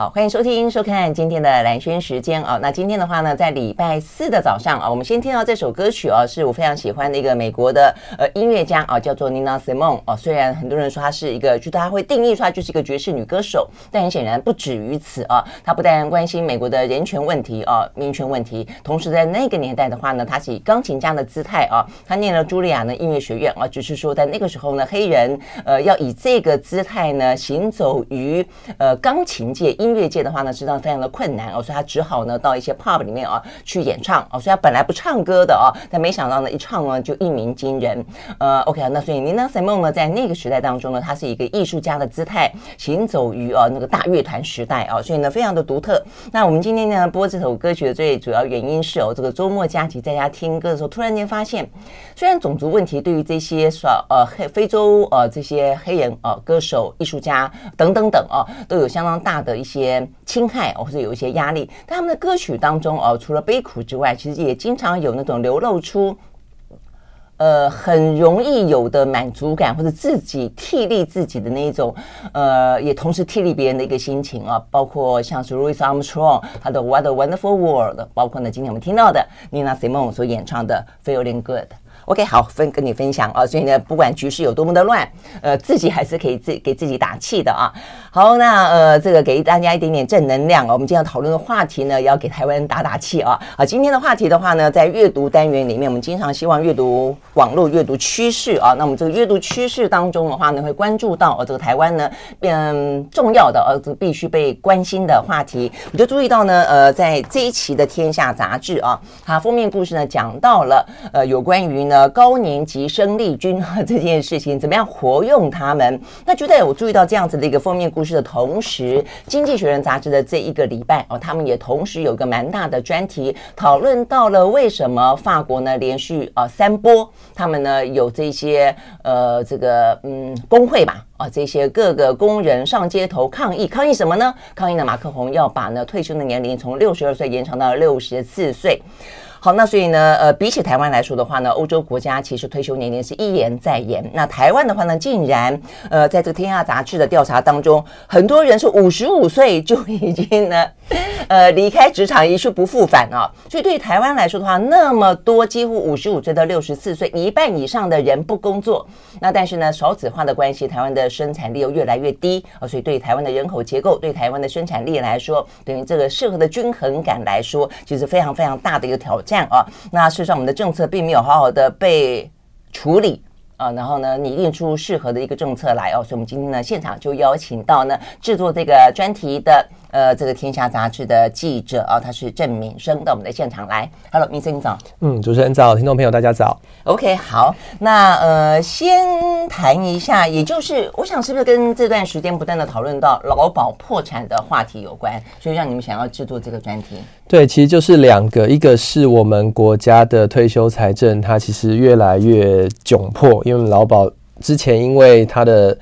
好，欢迎收听、收看今天的蓝轩时间啊。那今天的话呢，在礼拜四的早上啊，我们先听到这首歌曲啊，是我非常喜欢的一个美国的呃音乐家啊，叫做 Nina Simone 啊。虽然很多人说她是一个，就大家会定义出来就是一个爵士女歌手，但很显然不止于此啊。她不但关心美国的人权问题啊、民权问题，同时在那个年代的话呢，她是以钢琴家的姿态啊，她念了茱莉亚的音乐学院啊，只是说在那个时候呢，黑人呃要以这个姿态呢行走于呃钢琴界音。音乐界的话呢，实际上非常的困难哦，所以他只好呢到一些 pub 里面啊去演唱哦，所以他本来不唱歌的哦，但没想到呢一唱呢就一鸣惊人。呃，OK 啊，那所以 Nina Simone 呢在那个时代当中呢，他是一个艺术家的姿态，行走于啊那个大乐团时代啊，所以呢非常的独特。那我们今天呢播这首歌曲的最主要原因是哦，这个周末假期在家听歌的时候，突然间发现，虽然种族问题对于这些说呃黑非洲呃这些黑人呃歌手、艺术家等等等啊都有相当大的一些。些侵害或者有一些压力，但他们的歌曲当中哦，除了悲苦之外，其实也经常有那种流露出，呃，很容易有的满足感，或者自己替力自己的那一种，呃，也同时替力别人的一个心情啊。包括像是 Louis Armstrong 他的 What a Wonderful World，包括呢今天我们听到的 Nina Simone 所演唱的 Feeling Good。OK，好，分跟你分享啊，所以呢，不管局势有多么的乱，呃，自己还是可以自给自己打气的啊。好，那呃，这个给大家一点点正能量啊。我们今天要讨论的话题呢，也要给台湾人打打气啊。啊，今天的话题的话呢，在阅读单元里面，我们经常希望阅读网络阅读趋势啊。那我们这个阅读趋势当中的话呢，会关注到呃、这个台湾呢，嗯，重要的呃、这必须被关心的话题。我就注意到呢，呃，在这一期的《天下》杂志啊，它封面故事呢，讲到了呃，有关于呢。呃，高年级生力军这件事情怎么样活用他们？那就在我注意到这样子的一个封面故事的同时，《经济学人》杂志的这一个礼拜哦，他们也同时有个蛮大的专题，讨论到了为什么法国呢连续呃三波，他们呢有这些呃这个嗯工会吧啊这些各个工人上街头抗议，抗议什么呢？抗议呢马克宏要把呢退休的年龄从六十二岁延长到六十四岁。好，那所以呢，呃，比起台湾来说的话呢，欧洲国家其实退休年龄是一延再延。那台湾的话呢，竟然，呃，在这个《天下》杂志的调查当中，很多人是五十五岁就已经呢，呃，离开职场一去不复返啊。所以对于台湾来说的话，那么多几乎五十五岁到六十四岁，一半以上的人不工作。那但是呢，少子化的关系，台湾的生产力又越来越低啊。所以对台湾的人口结构，对台湾的生产力来说，对于这个社会的均衡感来说，其实非常非常大的一个挑战。这样啊，那事实上我们的政策并没有好好的被处理啊，然后呢拟定出适合的一个政策来哦，所以我们今天呢现场就邀请到呢制作这个专题的。呃，这个天下杂志的记者啊，他是郑敏生到我们的现场来。Hello，敏生早。嗯，主持人早，听众朋友大家早。OK，好，那呃，先谈一下，也就是我想是不是跟这段时间不断的讨论到劳保破产的话题有关，所以让你们想要制作这个专题？对，其实就是两个，一个是我们国家的退休财政，它其实越来越窘迫，因为劳保之前因为它的。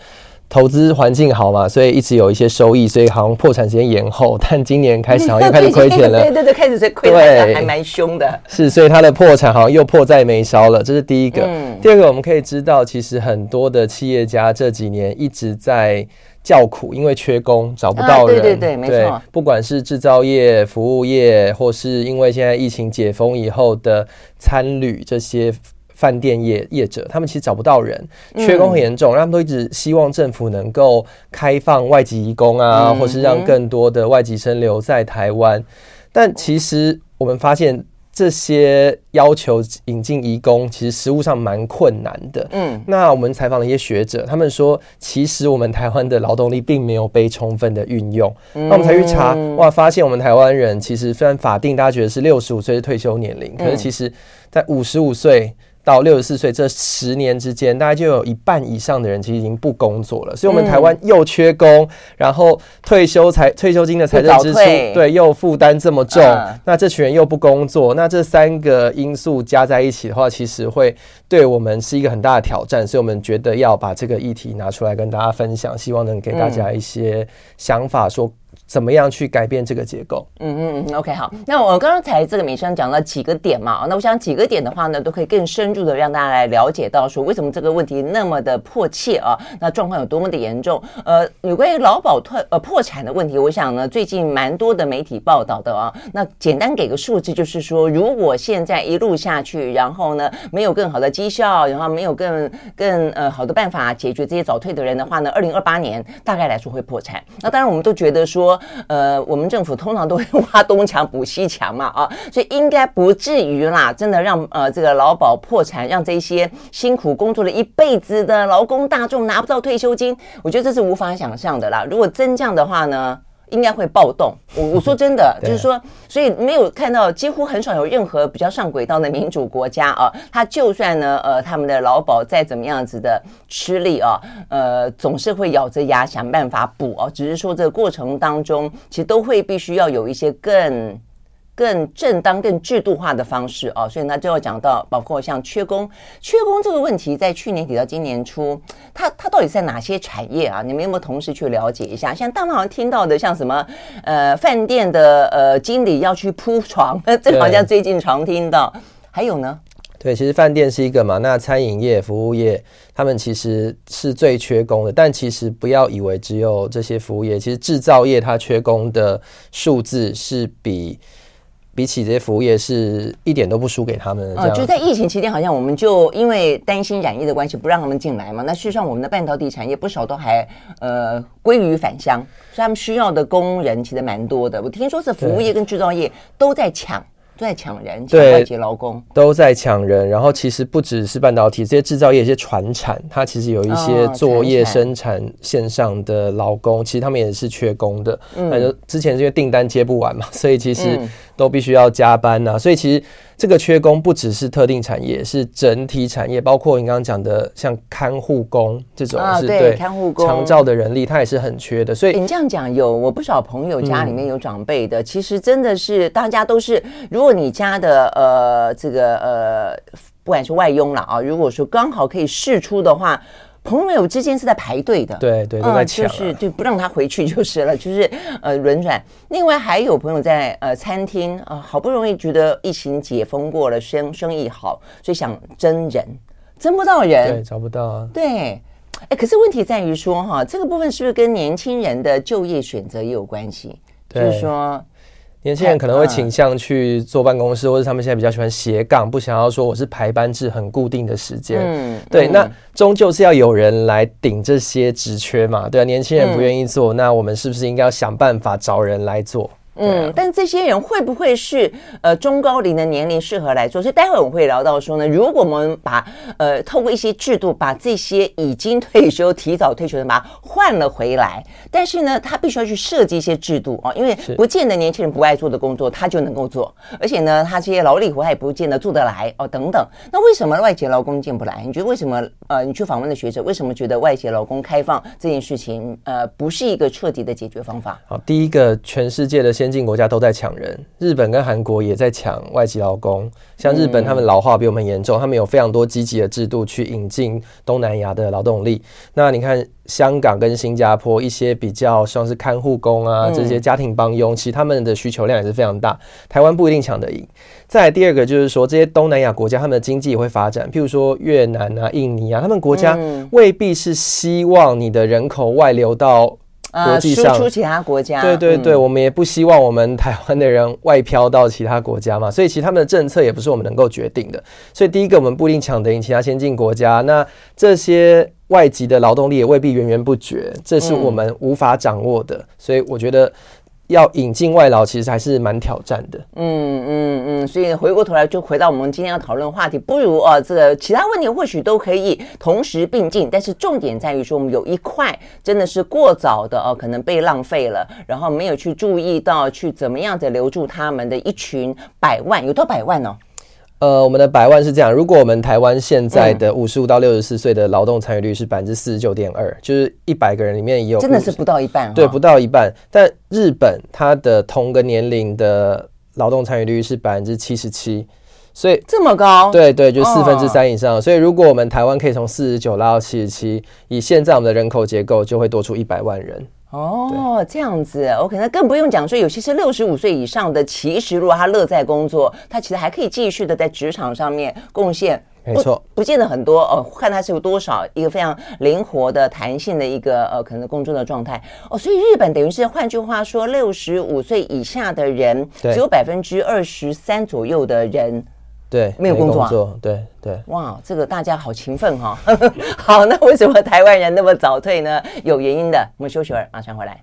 投资环境好嘛，所以一直有一些收益，所以好像破产时间延后，但今年开始好像又开始亏钱了。对 对对，开始在亏了，还蛮凶的。是，所以它的破产好像又迫在眉梢了，这是第一个。嗯。第二个，我们可以知道，其实很多的企业家这几年一直在叫苦，因为缺工，找不到人。啊、对对对，没错。不管是制造业、服务业，或是因为现在疫情解封以后的餐旅这些。饭店业业者，他们其实找不到人，缺工很严重，嗯，他们都一直希望政府能够开放外籍移工啊，嗯，或是让更多的外籍生留在台湾。但其实我们发现，这些要求引进移工，其实实务上蛮困难的。嗯，那我们采访了一些学者，他们说，其实我们台湾的劳动力并没有被充分的运用。那我们才去查，哇，发现我们台湾人其实虽然法定大家觉得是六十五岁是退休年龄，可是其实在五十五岁。到六十四岁这十年之间，大概就有一半以上的人其实已经不工作了。所以，我们台湾又缺工，嗯、然后退休财退休金的财政支出对又负担这么重，嗯，那这群人又不工作，那这三个因素加在一起的话，其实会对我们是一个很大的挑战。所以我们觉得要把这个议题拿出来跟大家分享，希望能给大家一些想法说。怎么样去改变这个结构？嗯嗯嗯，OK，好。那我刚刚才这个美声讲了几个点嘛，那我想几个点的话呢，都可以更深入的让大家来了解到说，为什么这个问题那么的迫切啊？那状况有多么的严重？呃，有关于劳保退呃破产的问题，我想呢，最近蛮多的媒体报道的啊。那简单给个数字，就是说，如果现在一路下去，然后呢，没有更好的绩效，然后没有更更呃好的办法解决这些早退的人的话呢，二零二八年大概来说会破产。那当然，我们都觉得说。呃，我们政府通常都会挖东墙补西墙嘛，啊，所以应该不至于啦，真的让呃这个劳保破产，让这些辛苦工作了一辈子的劳工大众拿不到退休金，我觉得这是无法想象的啦。如果真这样的话呢？应该会暴动。我我说真的，就是说，所以没有看到，几乎很少有任何比较上轨道的民主国家啊，他就算呢，呃，他们的劳保再怎么样子的吃力啊，呃，总是会咬着牙想办法补啊。只是说这个过程当中，其实都会必须要有一些更。更正当、更制度化的方式哦，所以呢，最后讲到包括像缺工、缺工这个问题，在去年底到今年初，它它到底在哪些产业啊？你们有没有同时去了解一下？像大家好像听到的，像什么呃饭店的呃经理要去铺床，这好像最近常听到。还有呢？对，其实饭店是一个嘛，那餐饮业、服务业，他们其实是最缺工的。但其实不要以为只有这些服务业，其实制造业它缺工的数字是比。比起这些服务业，是一点都不输给他们的。啊，就在疫情期间，好像我们就因为担心染疫的关系，不让他们进来嘛。那事实上，我们的半导体产业不少都还呃归于返乡，所以他们需要的工人其实蛮多的。我听说是服务业跟制造业都在抢。都在抢人，抢外籍劳工，都在抢人。然后其实不只是半导体，这些制造业、一些传产，它其实有一些作业生产线上的劳工，其实他们也是缺工的。嗯，反正之前是因为订单接不完嘛，所以其实都必须要加班呐。所以其实。这个缺工不只是特定产业，是整体产业，包括你刚刚讲的像看护工这种是对看护工长照的人力，它也是很缺的。所以你这样讲，有我不少朋友家里面有长辈的，其实真的是大家都是，如果你家的呃这个呃不管是外佣了啊，如果说刚好可以试出的话。朋友之间是在排队的，对对，都在抢，就是就不让他回去就是了，就是呃轮转。另外还有朋友在呃餐厅啊，好不容易觉得疫情解封过了，生生意好，所以想征人，征不到人，对，找不到啊。对，哎，可是问题在于说哈，这个部分是不是跟年轻人的就业选择也有关系？就是说。年轻人可能会倾向去坐办公室，或者他们现在比较喜欢斜杠，不想要说我是排班制很固定的时间。嗯，对，那终究是要有人来顶这些职缺嘛？对啊，年轻人不愿意做，那我们是不是应该要想办法找人来做？嗯，但这些人会不会是呃中高龄的年龄适合来做？所以待会我们会聊到说呢，如果我们把呃透过一些制度把这些已经退休、提早退休的人把它换了回来，但是呢，他必须要去设计一些制度啊，因为不见得年轻人不爱做的工作他就能够做，而且呢，他这些劳力活他也不见得做得来哦等等。那为什么外籍劳工进不来？你觉得为什么？呃，你去访问的学者为什么觉得外籍劳工开放这件事情呃不是一个彻底的解决方法？好，第一个，全世界的先进国家都在抢人，日本跟韩国也在抢外籍劳工。像日本，他们老化比我们严重，他们有非常多积极的制度去引进东南亚的劳动力。那你看，香港跟新加坡一些比较像是看护工啊，这些家庭帮佣，其实他们的需求量也是非常大。台湾不一定抢得赢。再来第二个就是说，这些东南亚国家他们的经济也会发展，譬如说越南啊、印尼啊，他们国家未必是希望你的人口外流到。国际上，输出其他国家，对对对，我们也不希望我们台湾的人外漂到其他国家嘛，所以其实他们的政策也不是我们能够决定的。所以第一个，我们不一定抢得赢其他先进国家，那这些外籍的劳动力也未必源源不绝，这是我们无法掌握的。所以我觉得。要引进外劳，其实还是蛮挑战的。嗯嗯嗯，所以回过头来就回到我们今天要讨论的话题，不如啊，这个其他问题或许都可以同时并进，但是重点在于说，我们有一块真的是过早的哦，可能被浪费了，然后没有去注意到去怎么样的留住他们的一群百万，有多百万呢？呃，我们的百万是这样，如果我们台湾现在的五十五到六十四岁的劳动参与率是百分之四十九点二，就是一百个人里面也有，真的是不到一半，对，不到一半。但日本它的同个年龄的劳动参与率是百分之七十七，所以这么高，对对，就四分之三以上。所以如果我们台湾可以从四十九拉到七十七，以现在我们的人口结构，就会多出一百万人。哦，这样子，OK，那更不用讲说，有些是六十五岁以上的，其实如果他乐在工作，他其实还可以继续的在职场上面贡献。没错，不见得很多哦，看他是有多少一个非常灵活的、弹性的一个呃，可能工作的状态哦。所以日本等于是换句话说，六十五岁以下的人只有百分之二十三左右的人对没有工作，作对对。哇，这个大家好勤奋哈、哦。好，那为什么台湾人那么早退呢？有原因的。我们休息会儿，马上回来。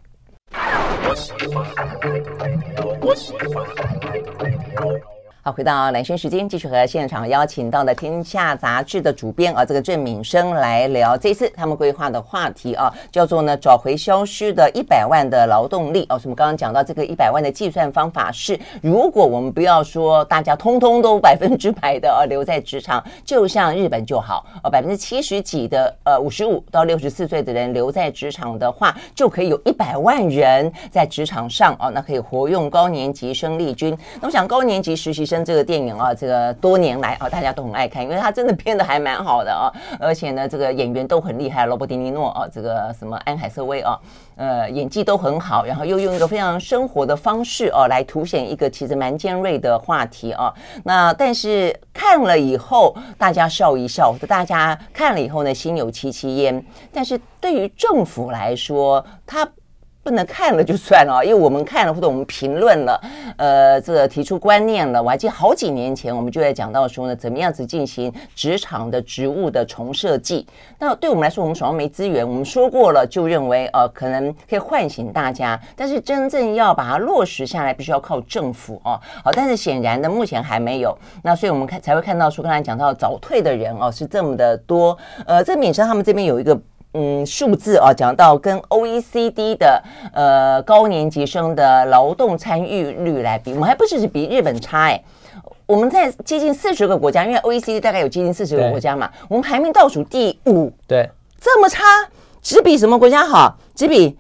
好，回到兰萱时间，继续和现场邀请到的《天下杂志》的主编啊，这个郑敏生来聊这次他们规划的话题啊，叫做呢找回消失的一百万的劳动力哦。我们刚刚讲到这个一百万的计算方法是，如果我们不要说大家通通都百分之百的啊留在职场，就像日本就好啊，百分之七十几的呃五十五到六十四岁的人留在职场的话，就可以有一百万人在职场上哦，那可以活用高年级生力军。那我想高年级实习生。跟这个电影啊，这个多年来啊，大家都很爱看，因为他真的编得还蛮好的啊，而且呢，这个演员都很厉害，罗伯·迪尼诺啊，这个什么安海瑟薇啊，呃，演技都很好，然后又用一个非常生活的方式啊，来凸显一个其实蛮尖锐的话题啊。那但是看了以后，大家笑一笑，大家看了以后呢，心有戚戚焉。但是对于政府来说，他。不能看了就算了，因为我们看了或者我们评论了，呃，这个提出观念了。我还记得好几年前，我们就在讲到说呢，怎么样子进行职场的职务的重设计。那对我们来说，我们手上没资源，我们说过了，就认为呃，可能可以唤醒大家。但是真正要把它落实下来，必须要靠政府哦。好，但是显然的，目前还没有。那所以我们看才会看到说，刚才讲到早退的人哦，是这么的多。呃，这敏生他们这边有一个。嗯，数字啊，讲到跟 OECD 的呃高年级生的劳动参与率来比，我们还不只是比日本差哎，我们在接近四十个国家，因为 OECD 大概有接近四十个国家嘛，我们排名倒数第五，对，这么差，只比什么国家好？只比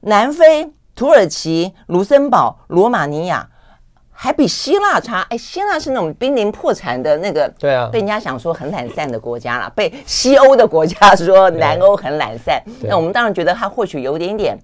南非、土耳其、卢森堡、罗马尼亚。还比希腊差，哎，希腊是那种濒临破产的那个，对啊，被人家想说很懒散的国家了，被西欧的国家说南欧很懒散，那我们当然觉得他或许有点点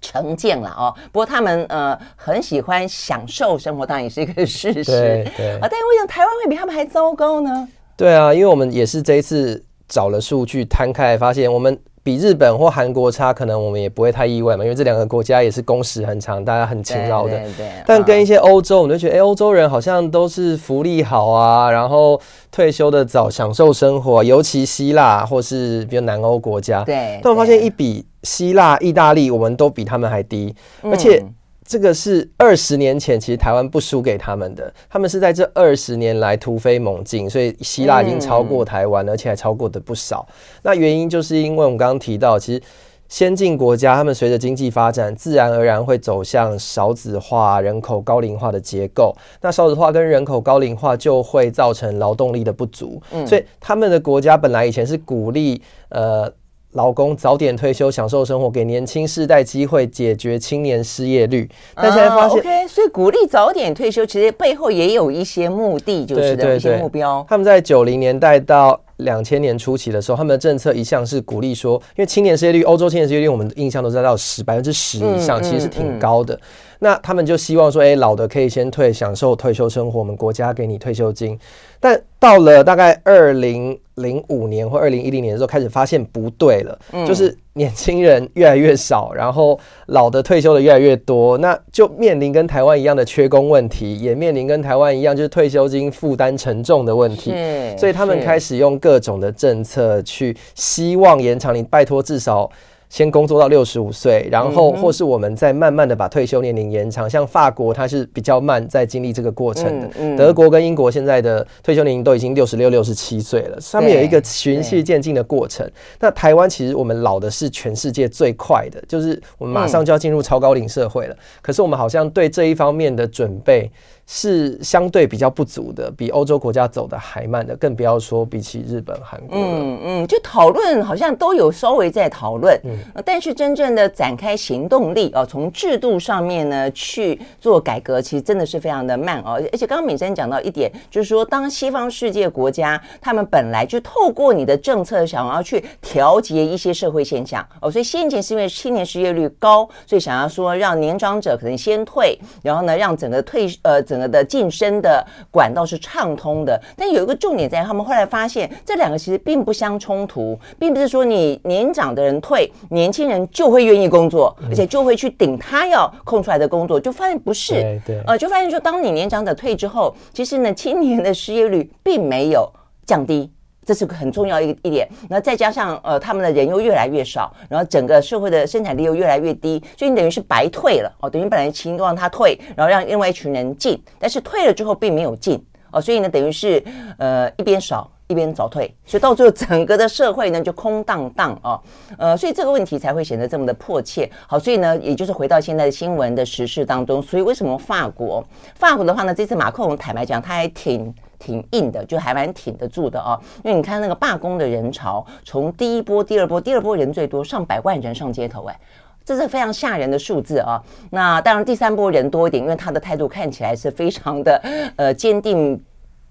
成见了哦。不过他们呃很喜欢享受生活，当然也是一个事实。对对啊，但是为什么台湾会比他们还糟糕呢？对啊，因为我们也是这一次找了数据摊开来，发现我们。比日本或韩国差，可能我们也不会太意外嘛，因为这两个国家也是工时很长，大家很勤劳的。对对对。但跟一些欧洲，我们就觉得，哎，欧洲人好像都是福利好啊，然后退休的早，享受生活，尤其希腊或是比如南欧国家。对。但我发现一比希腊、意大利，我们都比他们还低，而且。这个是二十年前，其实台湾不输给他们的，他们是在这二十年来突飞猛进，所以希腊已经超过台湾，而且还超过的不少。那原因就是因为我们刚刚提到，其实先进国家他们随着经济发展，自然而然会走向少子化、人口高龄化的结构。那少子化跟人口高龄化就会造成劳动力的不足，所以他们的国家本来以前是鼓励呃。劳工早点退休，享受生活，给年轻世代机会，解决青年失业率。但现在发现、uh,，OK，所以鼓励早点退休，其实背后也有一些目的，就是的一些目标。他们在九零年代到两千年初期的时候，他们的政策一向是鼓励说，因为青年失业率，欧洲青年失业率，我们印象都在到十百分之十以上，其实是挺高的。嗯嗯嗯那他们就希望说，哎，老的可以先退，享受退休生活，我们国家给你退休金。但到了大概二零零五年或二零一零年的时候，开始发现不对了，嗯、就是年轻人越来越少，然后老的退休的越来越多，那就面临跟台湾一样的缺工问题，也面临跟台湾一样就是退休金负担沉重的问题。所以他们开始用各种的政策去希望延长你，拜托至少。先工作到六十五岁，然后或是我们再慢慢的把退休年龄延长。像法国，它是比较慢在经历这个过程的。德国跟英国现在的退休年龄都已经六十六、六十七岁了，上面有一个循序渐进的过程。那台湾其实我们老的是全世界最快的，就是我们马上就要进入超高龄社会了。可是我们好像对这一方面的准备是相对比较不足的，比欧洲国家走的还慢的，更不要说比起日本、韩国。嗯嗯，就讨论好像都有稍微在讨论，嗯，但是真正的展开行动力哦，从制度上面呢去做改革，其实真的是非常的慢哦。而且刚刚敏珍讲到一点，就是说当西方世界国家他们本来就透过你的政策想要去调节一些社会现象哦，所以先前是因为青年失业率高，所以想要说让年长者可能先退，然后呢让整个退呃。整个的晋升的管道是畅通的，但有一个重点在，他们后来发现这两个其实并不相冲突，并不是说你年长的人退，年轻人就会愿意工作，而且就会去顶他要空出来的工作，就发现不是，对对，呃，就发现说，当你年长者退之后，其实呢，青年的失业率并没有降低。这是很重要一一点，然后再加上呃，他们的人又越来越少，然后整个社会的生产力又越来越低，所以你等于是白退了哦，等于本来期望他退，然后让另外一群人进，但是退了之后并没有进哦，所以呢，等于是呃一边少一边早退，所以到最后整个的社会呢就空荡荡哦，呃，所以这个问题才会显得这么的迫切。好，所以呢，也就是回到现在的新闻的时事当中，所以为什么法国法国的话呢，这次马克龙坦白讲，他还挺。挺硬的，就还蛮挺得住的哦。因为你看那个罢工的人潮，从第一波、第二波，第二波人最多，上百万人上街头，哎，这是非常吓人的数字啊。那当然，第三波人多一点，因为他的态度看起来是非常的 呃坚定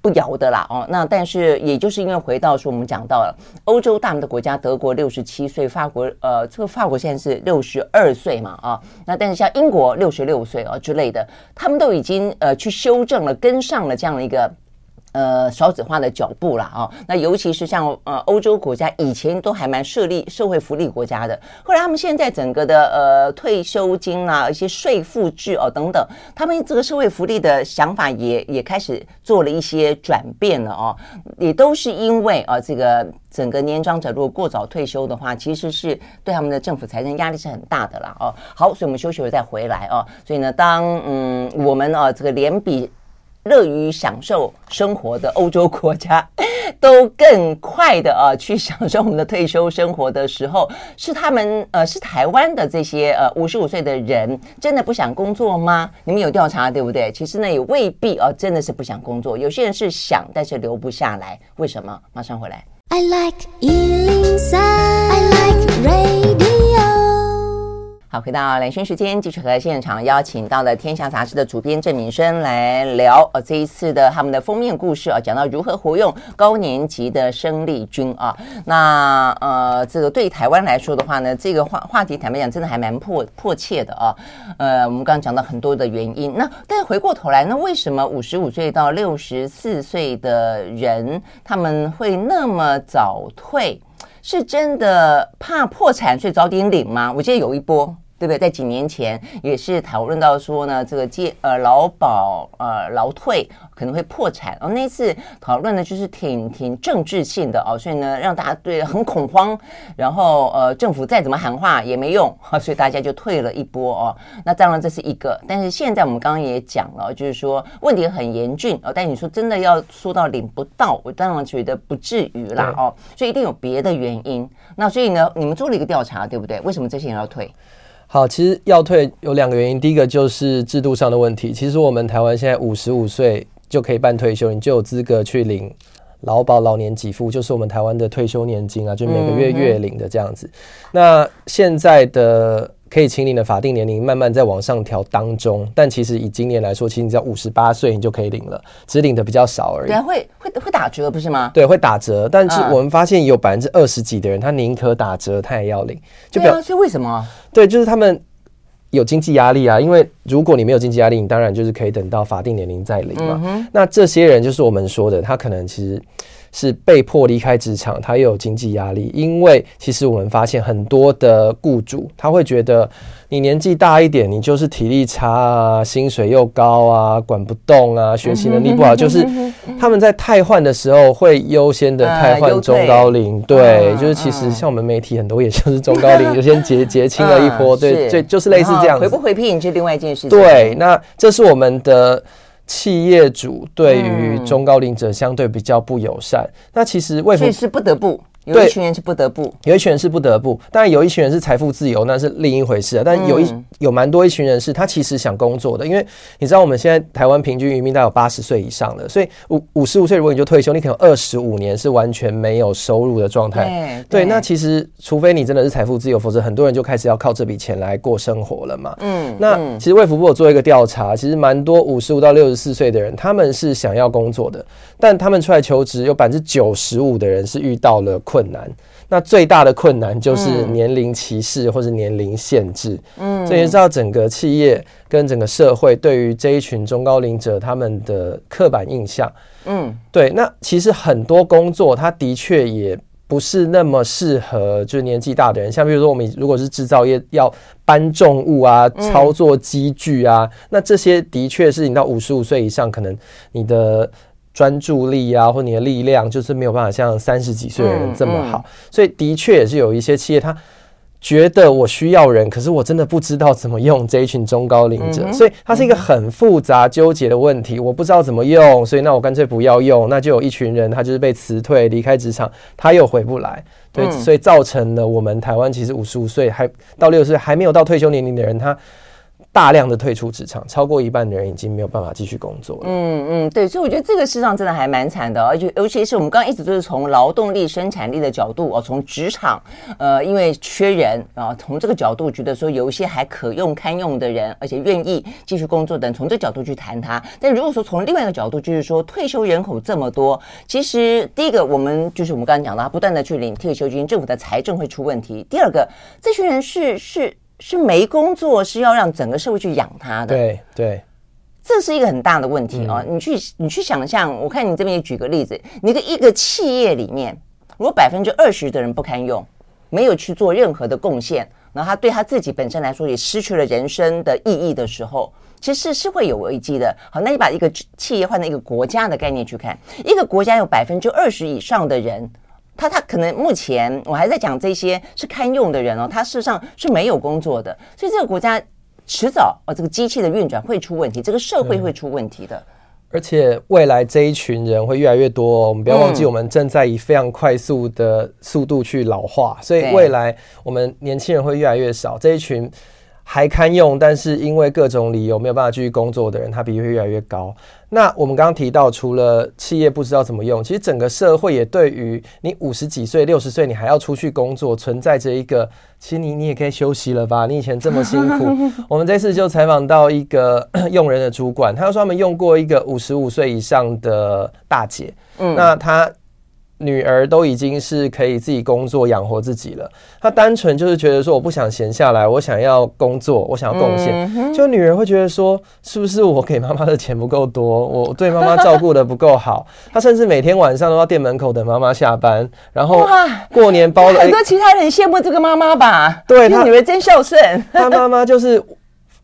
不摇的啦。哦，那但是也就是因为回到说，我们讲到了欧洲大部分的国家，德国六十七岁，法国呃，这个法国现在是六十二岁嘛啊。那但是像英国六十六岁啊之类的，他们都已经呃去修正了，跟上了这样的一个。呃，少子化的脚步了啊，那尤其是像呃欧洲国家，以前都还蛮设立社会福利国家的，后来他们现在整个的呃退休金啊，一些税负制哦等等，他们这个社会福利的想法也也开始做了一些转变了哦，也都是因为啊这个整个年长者如果过早退休的话，其实是对他们的政府财政压力是很大的啦哦。好，所以我们休息了再回来哦。所以呢，当嗯我们啊这个连比。乐于享受生活的欧洲国家，都更快的啊去享受我们的退休生活的时候，是他们呃是台湾的这些呃五十五岁的人真的不想工作吗？你们有调查对不对？其实呢也未必啊，真的是不想工作。有些人是想，但是留不下来。为什么？马上回来。I like 103, I like radio 好，回到兰萱时间，继续和现场邀请到了《天下杂志》的主编郑敏生来聊呃这一次的他们的封面故事啊，讲到如何活用高年级的生力军啊。那呃，这个对台湾来说的话呢，这个话话题坦白讲，真的还蛮迫迫切的啊。呃，我们刚刚讲到很多的原因，那但是回过头来，那为什么五十五岁到六十四岁的人他们会那么早退？是真的怕破产，所以早点领吗？我记得有一波。对不对？在几年前也是讨论到说呢，这个借呃劳保呃劳退可能会破产，然后那次讨论呢就是挺挺政治性的哦，所以呢让大家对很恐慌，然后呃政府再怎么喊话也没用，所以大家就退了一波哦。那当然这是一个，但是现在我们刚刚也讲了，就是说问题很严峻哦，但你说真的要说到领不到，我当然觉得不至于啦哦，所以一定有别的原因。那所以呢，你们做了一个调查，对不对？为什么这些人要退？好，其实要退有两个原因，第一个就是制度上的问题。其实我们台湾现在五十五岁就可以办退休，你就有资格去领劳保老年给付，就是我们台湾的退休年金啊，就每个月月领的这样子。那现在的。可以请领的法定年龄慢慢在往上调当中，但其实以今年来说，其实你只要五十八岁，你就可以领了，只领的比较少而已。对，会会会打折，不是吗？对，会打折，但是我们发现有百分之二十几的人，他宁可打折，他也要领。就表，所以为什么？对，就是他们有经济压力啊。因为如果你没有经济压力，你当然就是可以等到法定年龄再领嘛。嗯、那这些人就是我们说的，他可能其实。是被迫离开职场，他又有经济压力。因为其实我们发现很多的雇主，他会觉得你年纪大一点，你就是体力差啊，薪水又高啊，管不动啊，学习能力不好，就是他们在汰换的时候会优先的汰换中高龄。对，就是其实像我们媒体很多，也就是中高龄 优先结结清了一波。对，就就是类似这样。回不回聘是另外一件事情。对，那这是我们的。企业主对于中高龄者相对比较不友善，嗯、那其实为什么？是不得不有一群人是不得不，有一群人是不得不，当然有一群人是财富自由，那是另一回事啊。但有一、嗯、有蛮多一群人是他其实想工作的，因为你知道我们现在台湾平均余命大概有八十岁以上的，所以五五十五岁如果你就退休，你可能二十五年是完全没有收入的状态。对，对，那其实除非你真的是财富自由，否则很多人就开始要靠这笔钱来过生活了嘛。嗯，那其实卫福部有做一个调查，其实蛮多五十五到六十四岁的人，他们是想要工作的，但他们出来求职有百分之九十五的人是遇到了困难。那最大的困难就是年龄歧视或者年龄限制，嗯，所以知道整个企业跟整个社会对于这一群中高龄者他们的刻板印象，嗯，对。那其实很多工作，它的确也不是那么适合就是年纪大的人，像比如说我们如果是制造业要搬重物啊、操作机具啊，那这些的确是你到五十五岁以上，可能你的。专注力啊，或你的力量，就是没有办法像三十几岁的人这么好，嗯。嗯、所以的确也是有一些企业，他觉得我需要人，可是我真的不知道怎么用这一群中高龄者，嗯、所以它是一个很复杂纠结的问题。我不知道怎么用，所以那我干脆不要用，那就有一群人他就是被辞退离开职场，他又回不来，对，嗯、所以造成了我们台湾其实五十五岁还到六十岁还没有到退休年龄的人，他。大量的退出职场，超过一半的人已经没有办法继续工作了。嗯嗯，对，所以我觉得这个世上真的还蛮惨的，而且尤其是我们刚刚一直都是从劳动力、生产力的角度哦，从职场，呃，因为缺人啊，从这个角度觉得说有一些还可用堪用的人，而且愿意继续工作的人，从这角度去谈他。但如果说从另外一个角度，就是说退休人口这么多，其实第一个我们就是我们刚刚讲到，不断的去领退休金，政府的财政会出问题。第二个，这群人是是。是没工作，是要让整个社会去养他的。对对，这是一个很大的问题啊、哦！嗯、你去你去想象，我看你这边也举个例子，你的一个企业里面，如果百分之二十的人不堪用，没有去做任何的贡献，然后他对他自己本身来说也失去了人生的意义的时候，其实是，是会有危机的。好，那你把一个企业换成一个国家的概念去看，一个国家有百分之二十以上的人。他他可能目前我还在讲这些是堪用的人哦，他事实上是没有工作的，所以这个国家迟早哦，这个机器的运转会出问题，这个社会会出问题的。而且未来这一群人会越来越多，我们不要忘记，我们正在以非常快速的速度去老化，所以未来我们年轻人会越来越少，这一群。还堪用，但是因为各种理由没有办法继续工作的人，他比例会越来越高。那我们刚刚提到，除了企业不知道怎么用，其实整个社会也对于你五十几岁、六十岁，你还要出去工作，存在着一个，其实你你也可以休息了吧？你以前这么辛苦。我们这次就采访到一个 用人的主管，他说他们用过一个五十五岁以上的大姐，嗯，那他。女儿都已经是可以自己工作养活自己了，她单纯就是觉得说我不想闲下来，我想要工作，我想要贡献。嗯、就女儿会觉得说，是不是我给妈妈的钱不够多，我对妈妈照顾的不够好？她甚至每天晚上都到店门口等妈妈下班，然后过年包了。很多其他人羡慕这个妈妈吧？对，她女儿真孝顺。她妈妈就是。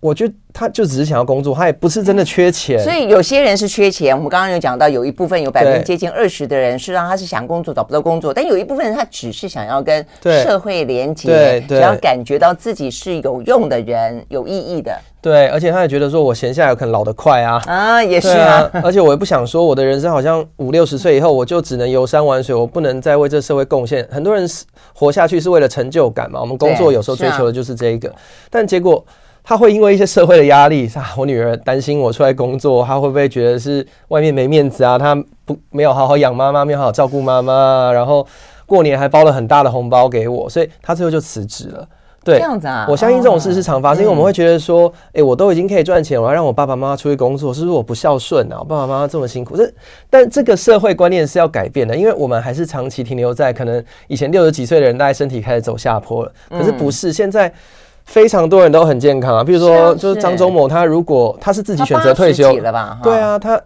我觉得他就只是想要工作，他也不是真的缺钱。所以有些人是缺钱。我们刚刚有讲到，有一部分有百分之接近二十的人是让他是想工作找不到工作，但有一部分人他只是想要跟社会连接，想要感觉到自己是有用的人、有意义的。对，而且他也觉得说，我闲下来可能老得快啊。啊，也是啊。而且我也不想说，我的人生好像五六十岁以后我就只能游山玩水，我不能再为这社会贡献。很多人活下去是为了成就感嘛。我们工作有时候追求的就是这一个，但结果。他会因为一些社会的压力，啊，我女儿担心我出来工作，她会不会觉得是外面没面子啊？她不没有好好养妈妈，没有好好照顾妈妈，然后过年还包了很大的红包给我，所以她最后就辞职了。对，这样子啊，我相信这种事是常发生，因为我们会觉得说，哎，我都已经可以赚钱，我要让我爸爸妈妈出去工作，是不是我不孝顺啊？我爸爸妈妈这么辛苦，这但这个社会观念是要改变的，因为我们还是长期停留在可能以前六十几岁的人，大概身体开始走下坡了，可是不是现在。非常多人都很健康啊，比如说，就是张忠谋，他如果他是自己选择退休了吧？对啊，他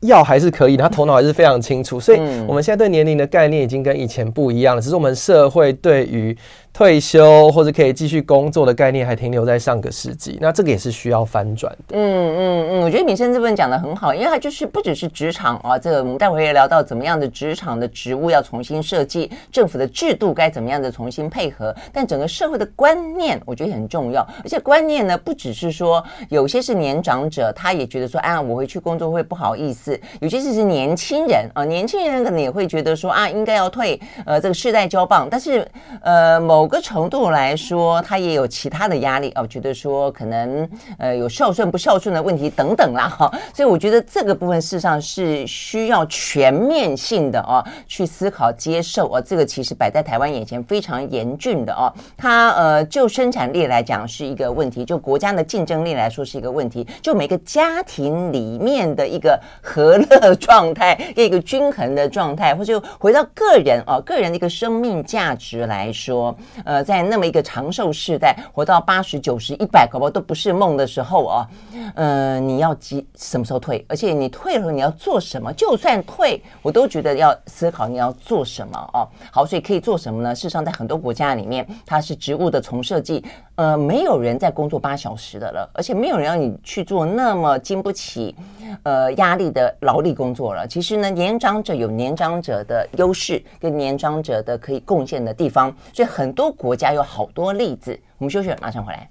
要还是可以，他头脑还是非常清楚。所以，我们现在对年龄的概念已经跟以前不一样了。只是我们社会对于退休或者可以继续工作的概念还停留在上个世纪，那这个也是需要翻转的。嗯嗯嗯，我觉得敏生这部分讲得很好，因为它就是不只是职场啊，这个我们待会儿也聊到怎么样的职场的职务要重新设计，政府的制度该怎么样的重新配合，但整个社会的观念我觉得很重要，而且观念呢不只是说有些是年长者，他也觉得说啊我回去工作会不好意思，有些是是年轻人啊，年轻人可能也会觉得说啊应该要退，呃这个世代交棒，但是呃某。某个程度来说，他也有其他的压力哦，觉得说可能呃有孝顺不孝顺的问题等等啦哈，所以我觉得这个部分事实上是需要全面性的哦去思考接受哦，这个其实摆在台湾眼前非常严峻的哦，它呃就生产力来讲是一个问题，就国家的竞争力来说是一个问题，就每个家庭里面的一个和乐状态，一个均衡的状态，或者回到个人哦个人的一个生命价值来说。呃，在那么一个长寿世代，活到八十九十一百，搞不好都不是梦的时候啊。呃，你要急什么时候退？而且你退了，你要做什么？就算退，我都觉得要思考你要做什么哦。好，所以可以做什么呢？事实上，在很多国家里面，它是职务的重设计。呃，没有人在工作八小时的了，而且没有人让你去做那么经不起呃压力的劳力工作了。其实呢，年长者有年长者的优势，跟年长者的可以贡献的地方，所以很多国家有好多例子。我们休息，马上回来。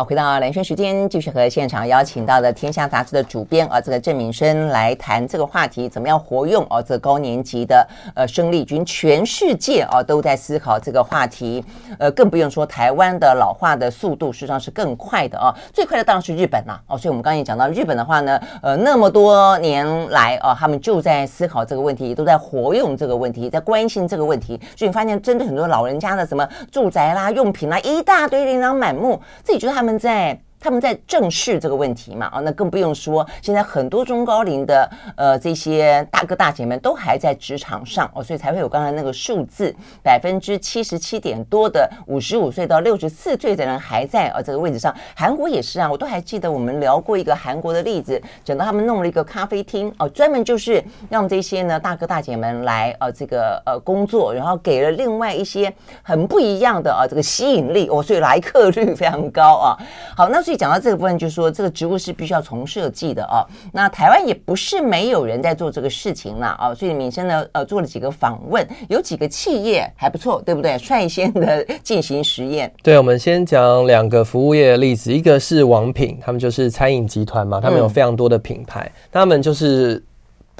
好，回到蓝轩时间，继续和现场邀请到的《天下杂志》的主编啊，这个郑敏生来谈这个话题，怎么样活用哦、啊，这个高年级的呃生力军，全世界啊都在思考这个话题，呃，更不用说台湾的老化的速度实际上是更快的啊，最快的当然是日本啦、哦，所以我们刚才也讲到日本的话呢，呃，那么多年来啊，他们就在思考这个问题，都在活用这个问题，在关心这个问题，所以你发现针对很多老人家的什么住宅啦、用品啦，一大堆琳琅满目，自己觉得他们。在。他们在正视这个问题嘛？啊，那更不用说，现在很多中高龄的呃这些大哥大姐们都还在职场上哦，所以才会有刚才那个数字，百分之七十七点多的五十五岁到六十四岁的人还在呃这个位置上。韩国也是啊，我都还记得我们聊过一个韩国的例子，讲到他们弄了一个咖啡厅哦，专门就是让这些呢大哥大姐们来呃这个呃工作，然后给了另外一些很不一样的啊这个吸引力哦，所以来客率非常高啊。好，那。所以讲到这个部分，就是说这个职务是必须要重设计的啊。那台湾也不是没有人在做这个事情了啊。所以民生呢，呃，做了几个访问，有几个企业还不错，对不对？率先的进行实验。对，我们先讲两个服务业的例子，一个是王品，他们就是餐饮集团嘛，他们有非常多的品牌，嗯、他们就是。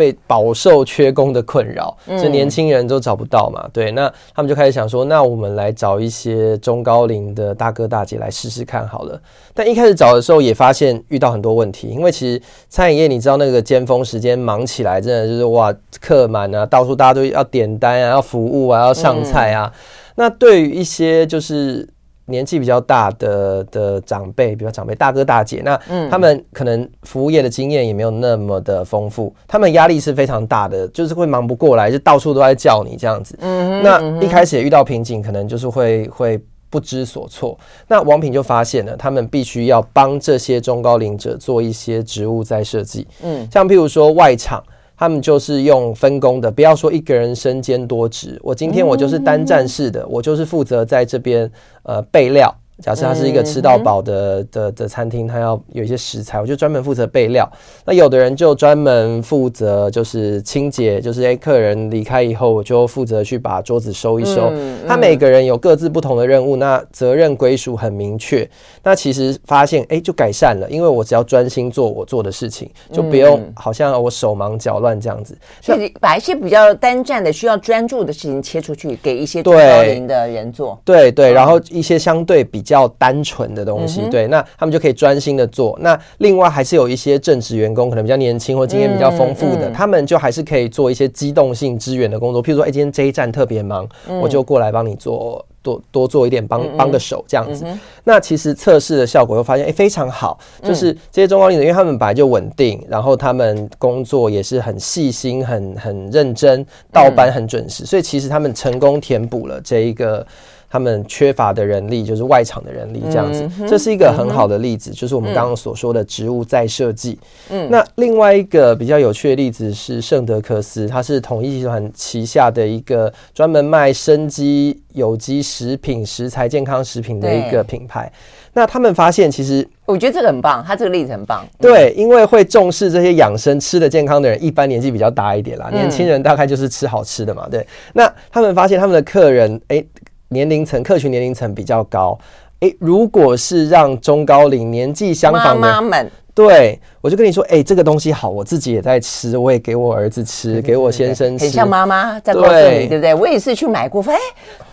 被饱受缺工的困扰，这年轻人都找不到嘛？对，那他们就开始想说，那我们来找一些中高龄的大哥大姐来试试看好了。但一开始找的时候也发现遇到很多问题，因为其实餐饮业你知道那个尖峰时间忙起来，真的就是哇客满啊，到处大家都要点单啊，要服务啊，要上菜啊。那对于一些就是。年纪比较大的的长辈，比如长辈大哥大姐，那他们可能服务业的经验也没有那么的丰富，他们压力是非常大的，就是会忙不过来，就到处都在叫你这样子。嗯，那一开始也遇到瓶颈，可能就是会会不知所措。那王品就发现了，他们必须要帮这些中高龄者做一些职务再设计。嗯，像譬如说外场。他们就是用分工的，不要说一个人身兼多职。我今天我就是单站式的，我就是负责在这边呃备料。假设它是一个吃到饱的的的餐厅，它要有一些食材，我就专门负责备料。那有的人就专门负责就是清洁，就是诶客人离开以后，我就负责去把桌子收一收。他每个人有各自不同的任务，那责任归属很明确。那其实发现欸就改善了，因为我只要专心做我做的事情，就不用好像我手忙脚乱这样子。所以把一些比较单站的需要专注的事情切出去，给一些中高龄的人做。对对，然后一些相对比。比较单纯的东西，对，那他们就可以专心的做。那另外还是有一些正职员工，可能比较年轻或经验比较丰富的，他们就还是可以做一些机动性支援的工作。譬如说，哎，今天这一站特别忙，我就过来帮你做，多多做一点，帮帮个手这样子。那其实测试的效果又发现，哎，非常好。就是这些中高龄的，因为他们本来就稳定，然后他们工作也是很细心、很很认真，倒班很准时，所以其实他们成功填补了这一个。他们缺乏的人力，就是外场的人力这样子。这是一个很好的例子，就是我们刚刚所说的植物再设计。嗯，那另外一个比较有趣的例子是圣德克斯，它是统一集团旗下的一个专门卖生机、有机食品、食材、健康食品的一个品牌。那他们发现，其实我觉得这个很棒，他这个例子很棒。对，因为会重视这些养生、吃的健康的人，一般年纪比较大一点啦。年轻人大概就是吃好吃的嘛。对，那他们发现他们的客人，哎，年龄层、客群年龄层比较高。哎，如果是让中高龄年纪相仿的妈妈们。对，我就跟你说，哎、欸，这个东西好，我自己也在吃，我也给我儿子吃，给我先生吃，很像妈妈在告诉你，对，对不对？我也是去买过，哎，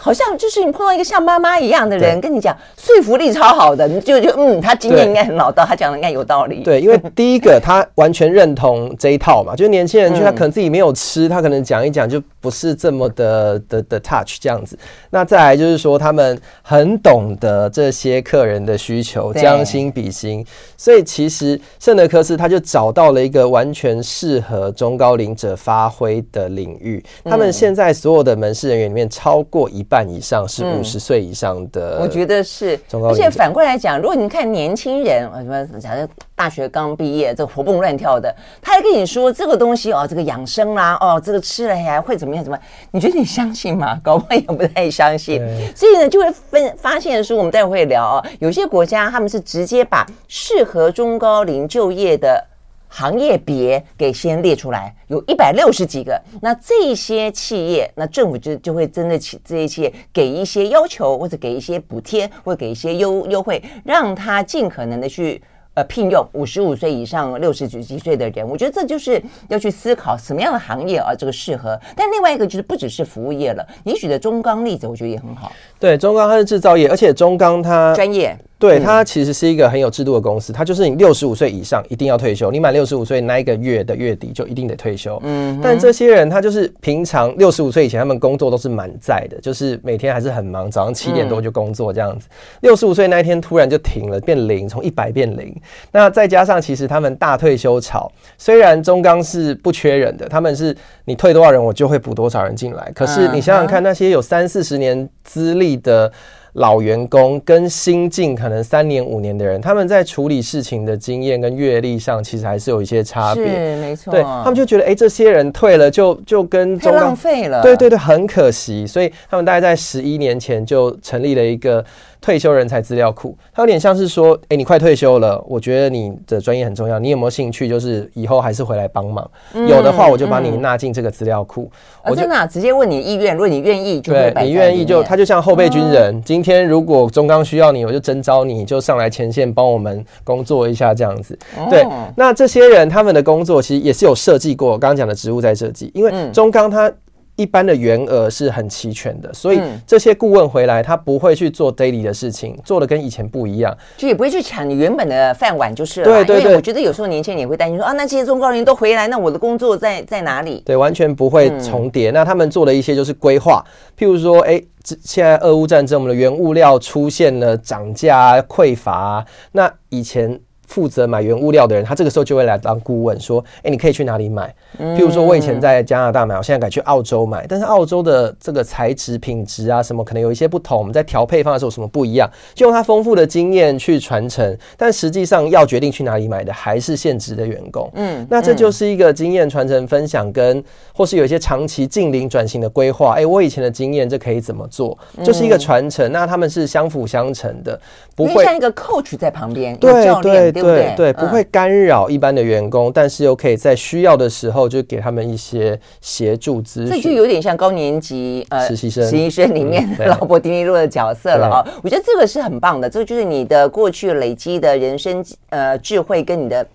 好像就是你碰到一个像妈妈一样的人，跟你讲，说服力超好的，你就就嗯，他经验应该很老道，他讲的应该有道理。对，因为 第一个他完全认同这一套嘛，就是年轻人去他可能自己没有吃，他可能讲一讲就不是这么的的的 touch 这样子。那再来就是说，他们很懂得这些客人的需求，将心比心，所以其实。圣德克斯他就找到了一个完全适合中高龄者发挥的领域。他们现在所有的门市人员里面，超过一半以上是五十岁以上的。我觉得是，而且反过来讲，如果你看年轻人，什么假设大学刚毕业，这活蹦乱跳的，他还跟你说这个东西哦，这个养生啦，哦，这个吃了还会怎么样？怎么样？你觉得你相信吗？搞不好也不太相信。所以呢，就会分发现说，我们待会会聊啊，有些国家他们是直接把适合中高龄就业的行业别给先列出来，有一百六十几个。那这些企业，那政府就就会针对起这些企业给一些要求，或者给一些补贴，或者给一些优优惠，让他尽可能的去。呃，聘用五十五岁以上、六十几几岁的人，我觉得这就是要去思考什么样的行业啊，这个适合。但另外一个就是不只是服务业了，你举的中钢例子，我觉得也很好。对，中钢它是制造业，而且中钢它专业。对，它其实是一个很有制度的公司，它就是你六十五岁以上一定要退休，你满六十五岁那一个月的月底就一定得退休。嗯，但这些人他就是平常六十五岁以前他们工作都是满载的，就是每天还是很忙，早上七点多就工作这样子。六十五岁那一天突然就停了，变零，从一百变零。那再加上其实他们大退休潮，虽然中钢是不缺人的，他们是你退多少人我就会补多少人进来，可是你想想看，那些有三四十年资历的。老员工跟新进可能三年五年的人，他们在处理事情的经验跟阅历上，其实还是有一些差别。是没错，对他们就觉得，哎、欸，这些人退了就就跟中钢浪费了。对对对，很可惜。所以他们大概在十一年前就成立了一个。退休人才资料库，它有点像是说，哎、欸，你快退休了，我觉得你的专业很重要，你有没有兴趣？就是以后还是回来帮忙、嗯，有的话我就把你纳进这个资料库。嗯、我真的、啊、直接问你意愿，如果你愿意就，对，你愿意就，他就像后备军人、嗯。今天如果中钢需要你，我就征召你，就上来前线帮我们工作一下这样子。对，那这些人他们的工作其实也是有设计过，刚刚讲的职务在设计，因为中钢它。一般的员额是很齐全的，所以这些顾问回来，他不会去做 daily 的事情，做的跟以前不一样，就也不会去抢你原本的饭碗，就是了。对对对。因为我觉得有时候年轻人也会担心说啊，那这些中高龄都回来，那我的工作在在哪里？对，完全不会重叠。那他们做的一些就是规划，譬如说，哎，现在俄乌战争，我们的原物料出现了涨价、匮乏，那以前。负责买原物料的人，他这个时候就会来当顾问，说：“哎，你可以去哪里买？譬如说，我以前在加拿大买，我现在改去澳洲买，但是澳洲的这个材质品质啊，什么可能有一些不同。我们在调配方的时候有什么不一样？就用他丰富的经验去传承。但实际上要决定去哪里买的，还是现职的员工。嗯，那这就是一个经验传承分享，跟或是有一些长期近邻转型的规划。哎，我以前的经验，这可以怎么做？就是一个传承。那他们是相辅相成的，不会像一个 coach 在旁边，对对。对对对，不会干扰一般的员工，嗯，但是又可以在需要的时候就给他们一些协助资讯。这就有点像高年级呃实习生，实习生里面的劳勃迪尼洛的角色了啊，哦！我觉得这个是很棒的，这个就是你的过去累积的人生呃智慧跟你的。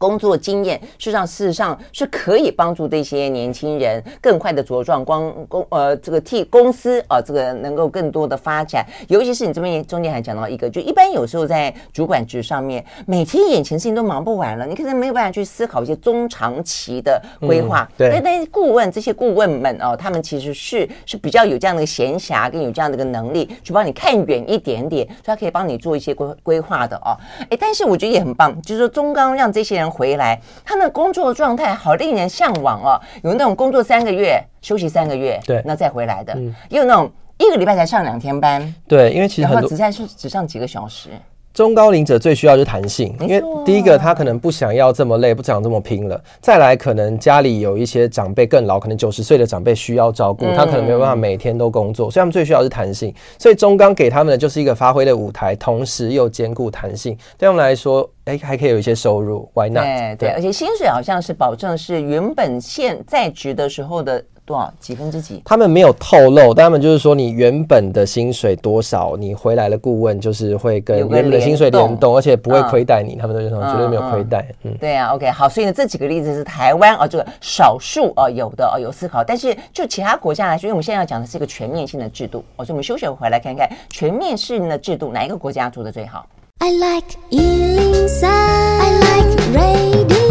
工作经验，事实上，事实上是可以帮助这些年轻人更快的茁壮，光公呃，这个替公司啊、呃，这个能够更多的发展。尤其是你这边中间还讲到一个，就一般有时候在主管职上面，每天眼前事情都忙不完了，你可能没有办法去思考一些中长期的规划。嗯、对，但是顾问这些顾问们哦，他们其实是是比较有这样的闲暇跟有这样的一个能力，去帮你看远一点点，所以他可以帮你做一些规规划的哦。哎，但是我觉得也很棒，就是说中钢让这些人。回来，他那工作状态好令人向往哦。有那种工作三个月休息三个月，对，那再回来的，嗯、也有那种一个礼拜才上两天班，对，因为其实很多只在是只上几个小时。中高龄者最需要就是弹性，因为第一个他可能不想要这么累，不想这么拼了。再来，可能家里有一些长辈更老，可能九十岁的长辈需要照顾，他可能没有办法每天都工作，所以他们最需要是弹性。所以中钢给他们的就是一个发挥的舞台，同时又兼顾弹性，对他们来说，哎，还可以有一些收入，Why not？对对，而且薪水好像是保证是原本现在职的时候的。多少几分之几？他们没有透露，但他们就是说，你原本的薪水多少，你回来的顾问就是会跟原本的薪水联动，而且不会亏待你。嗯、他们都说绝对没有亏待。嗯，对啊，OK，好，所以呢，这几个例子是台湾啊，这个少数啊有的啊有思考，但是就其他国家来说，因为我们现在要讲的是一个全面性的制度，所以我们休息回来看看全面性的制度哪一个国家做的最好。I like 103, I like radio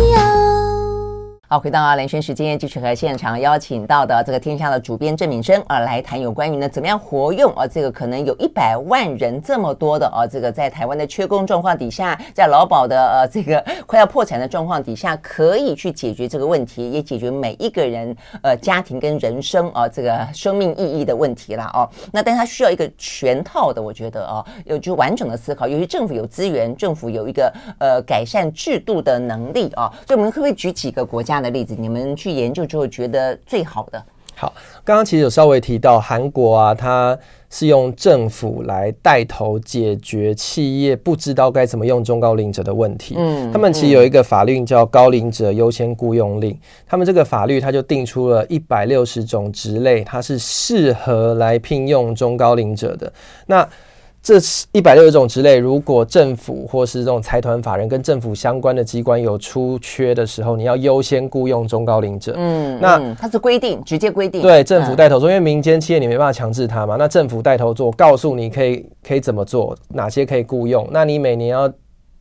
好，回到啊，兰萱时间，继续和现场邀请到的这个天下的主编郑敏生啊，来谈有关于呢，怎么样活用啊，这个可能有一百万人这么多的啊，这个在台湾的缺工状况底下，在劳保的呃这个快要破产的状况底下，可以去解决这个问题，也解决每一个人呃家庭跟人生啊这个生命意义的问题了哦。那但他需要一个全套的，我觉得啊，有就完整的思考，由于政府有资源，政府有一个呃改善制度的能力啊，所以我们可不可以举几个国家的例子，你们去研究之后觉得最好的。好，刚刚其实有稍微提到韩国啊，它是用政府来带头解决企业不知道该怎么用中高龄者的问题。嗯，他们其实有一个法律叫《高龄者优先雇佣令》，他们这个法律它就定出了一百六十种职类，它是适合来聘用中高龄者的。那这一百六十种职类，如果政府或是这种财团法人跟政府相关的机关有出缺的时候，你要优先雇佣中高龄者。嗯，那它是规定，直接规定。对，政府带头做，因为民间企业你没办法强制他嘛。那政府带头做，告诉你可以可以怎么做，哪些可以雇佣。那你每年要。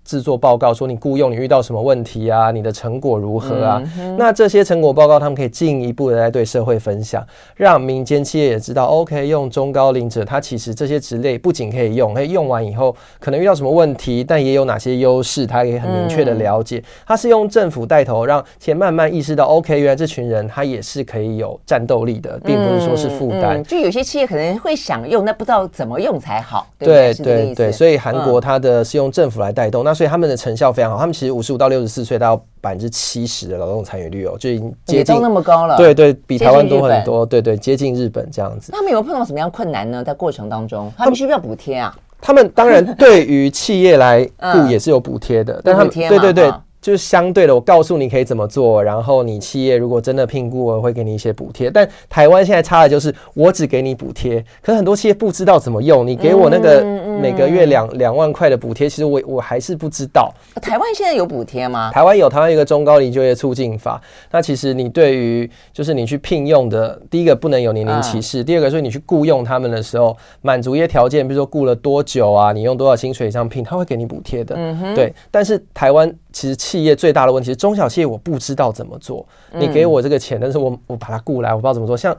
制作报告说你雇佣你遇到什么问题啊？你的成果如何啊？嗯、那这些成果报告他们可以进一步的来对社会分享，让民间企业也知道，OK，用中高龄者，他其实这些职类不仅可以用，可以用完以后可能遇到什么问题，但也有哪些优势，他可以很明确的了解。他是用政府带头，让企业慢慢意识到，OK，原来这群人他也是可以有战斗力的，并不是说是负担。就有些企业可能会想用，那不知道怎么用才好。对对对，对，所以韩国它的是用政府来带动，嗯、那所以他们的成效非常好。他们其实五十五到六十四岁，到百分之七十的劳动参与率哦，就已经接近那么高了。对对，比台湾多很多。对对，接近日本这样子。他们有碰到什么样困难呢？在过程当中，他们需不需要补贴啊？他们当然对于企业来 雇也是有补贴的，嗯、但他们对对对。就是相对的，我告诉你可以怎么做，然后你企业如果真的聘雇，我会给你一些补贴。但台湾现在差的就是，我只给你补贴，可是很多企业不知道怎么用。你给我那个每个月两两万块的补贴，其实我我还是不知道。台湾现在有补贴吗？台湾有，台湾有一个中高龄就业促进法。那其实你对于就是你去聘用的，第一个不能有年龄歧视，第二个是你去雇佣他们的时候，满足一些条件，比如说雇了多久啊，你用多少薪水上聘，他会给你补贴的。嗯哼，对。但是台湾。其实企业最大的问题是中小企业，我不知道怎么做。你给我这个钱，但是我我把它雇来，我不知道怎么做。像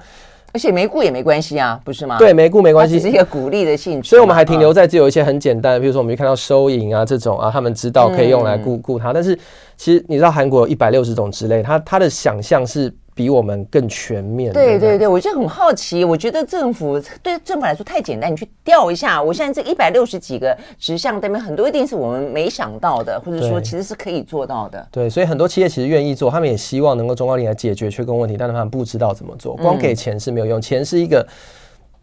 而且没雇也没关系啊，不是吗？对，没雇没关系，只是一个鼓励的性质。所以我们还停留在只有一些很简单的，比如说我们去看到收银啊这种啊，他们知道可以用来雇雇他。但是其实你知道韩国有一百六十种之类，他他的想象是。比我们更全面。对对对，我就很好奇。我觉得政府对政府来说太简单，你去调一下。我现在这一百六十几个直项，对面很多一定是我们没想到的，或者说其实是可以做到的。对，所以很多企业其实愿意做，他们也希望能够中高龄来解决缺工问题，但是他们不知道怎么做。光给钱是没有用，钱是一个。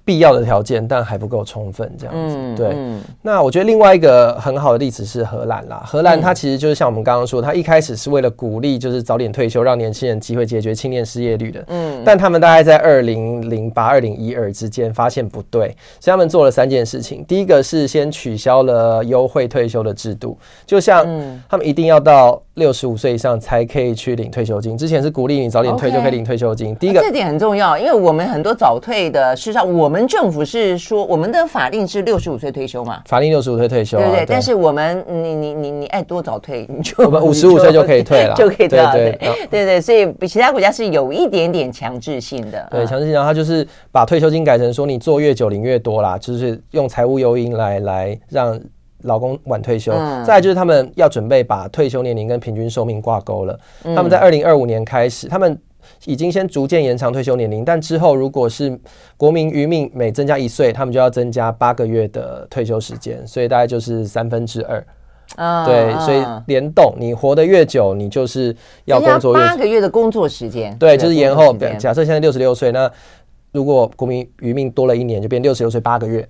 必要的条件，但还不够充分，这样子。嗯、对，嗯、那我觉得另外一个很好的例子是荷兰啦。荷兰它其实就是像我们刚刚说，它一开始是为了鼓励就是早点退休，让年轻人机会解决青年失业率的。嗯，但他们大概在二零零八、二零一二之间发现不对，所以他们做了三件事情。第一个是先取消了优惠退休的制度，就像他们一定要到。六十五岁以上才可以去领退休金，之前是鼓励你早点退就可以领退休金。Okay. 第一个，这点很重要，因为我们很多早退的，事实上我们政府是说，我们的法令是六十五岁退休嘛？法令六十五岁退休，啊，对，不对。对，但是我们，你你你你爱多早退，你就我们五十五岁就可以退了，就可以退了。对对对，所以比其他国家是有一点点强制性的。对，强制性，然后他就是把退休金改成说，你做越久领越多啦，就是用财务诱因来来让。老公晚退休，嗯、再来就是他们要准备把退休年龄跟平均寿命挂钩了。嗯、他们在二零二五年开始，他们已经先逐渐延长退休年龄，但之后如果是国民余命每增加一岁，他们就要增加八个月的退休时间，所以大概就是三分之二。啊，对，所以联动，你活得越久，你就是要工作越八个月的工作时间。对，就是延后。假设现在六十六岁，那如果国民余命多了一年，就变六十六岁八个月。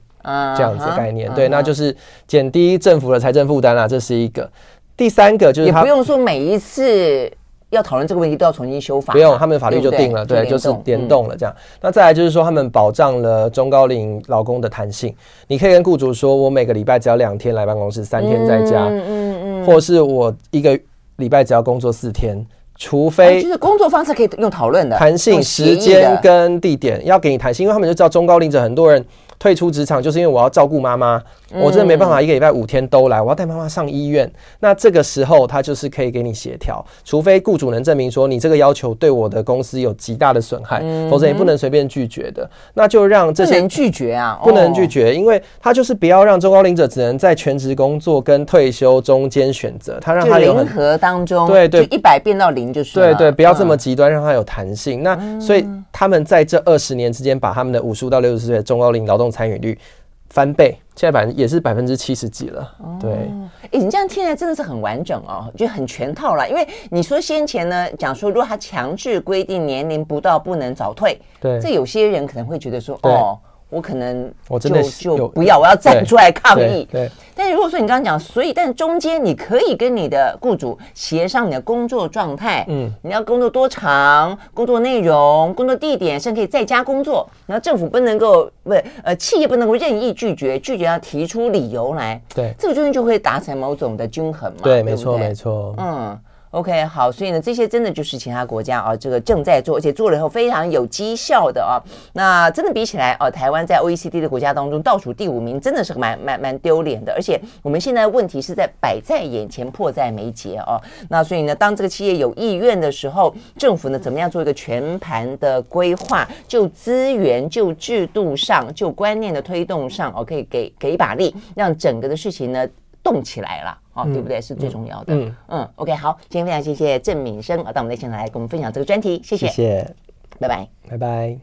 这样子的概念，对，那就是减低政府的财政负担啦，这是一个。第三个就是，也不用说每一次要讨论这个问题都要重新修法，不用，他们的法律就定了，对，就是联动了这样。那再来就是说，他们保障了中高龄劳工的弹性，你可以跟雇主说，我每个礼拜只要两天来办公室，三天在家，嗯嗯嗯，或是我一个礼拜只要工作四天，除非就是工作方式可以用讨论的弹性时间跟地点要给你弹性，因为他们就知道中高龄者很多人。退出职场就是因为我要照顾妈妈，我真的没办法一个礼拜五天都来，我要带妈妈上医院。那这个时候他就是可以给你协调，除非雇主能证明说你这个要求对我的公司有极大的损害，否则也不能随便拒绝的。那就让这些不能拒绝啊，不能拒绝，因为他就是不要让中高龄者只能在全职工作跟退休中间选择，他让他有零和当中，对对，一百变到零就是对对，不要这么极端，让他有弹性。那所以他们在这二十年之间，把他们的五十五到六十岁的中高龄劳动参与率翻倍，现在百分也是百分之七十几了。对，哎，你这样听起来真的是很完整哦，就很全套了。因为你说先前呢讲说，如果他强制规定年龄不到不能早退，对，这有些人可能会觉得说，哦。我可能我真的就不要，我要站出来抗议。对，但是如果说你刚刚讲，所以但中间你可以跟你的雇主协商你的工作状态，嗯，你要工作多长，工作内容、工作地点，甚至可以在家工作。然后政府不能够不呃，企业不能够任意拒绝，拒绝要提出理由来。对，这个中间就会达成某种的均衡嘛。对，没错，没错。嗯。OK，好，所以呢，这些真的就是其他国家啊，这个正在做，而且做了以后非常有绩效的啊。那真的比起来哦，台湾在 OECD 的国家当中倒数第五名，真的是蛮蛮蛮丢脸的。而且我们现在问题是在摆在眼前，迫在眉睫哦。那所以呢，当这个企业有意愿的时候，政府呢怎么样做一个全盘的规划，就资源、就制度上、就观念的推动上，哦，可以给给一把力，让整个的事情呢动起来了。哦，对不对？是最重要的。嗯嗯，OK，好，今天非常谢谢郑敏生啊，到我们的现场来跟我们分享这个专题，谢谢，谢谢，拜拜，拜拜。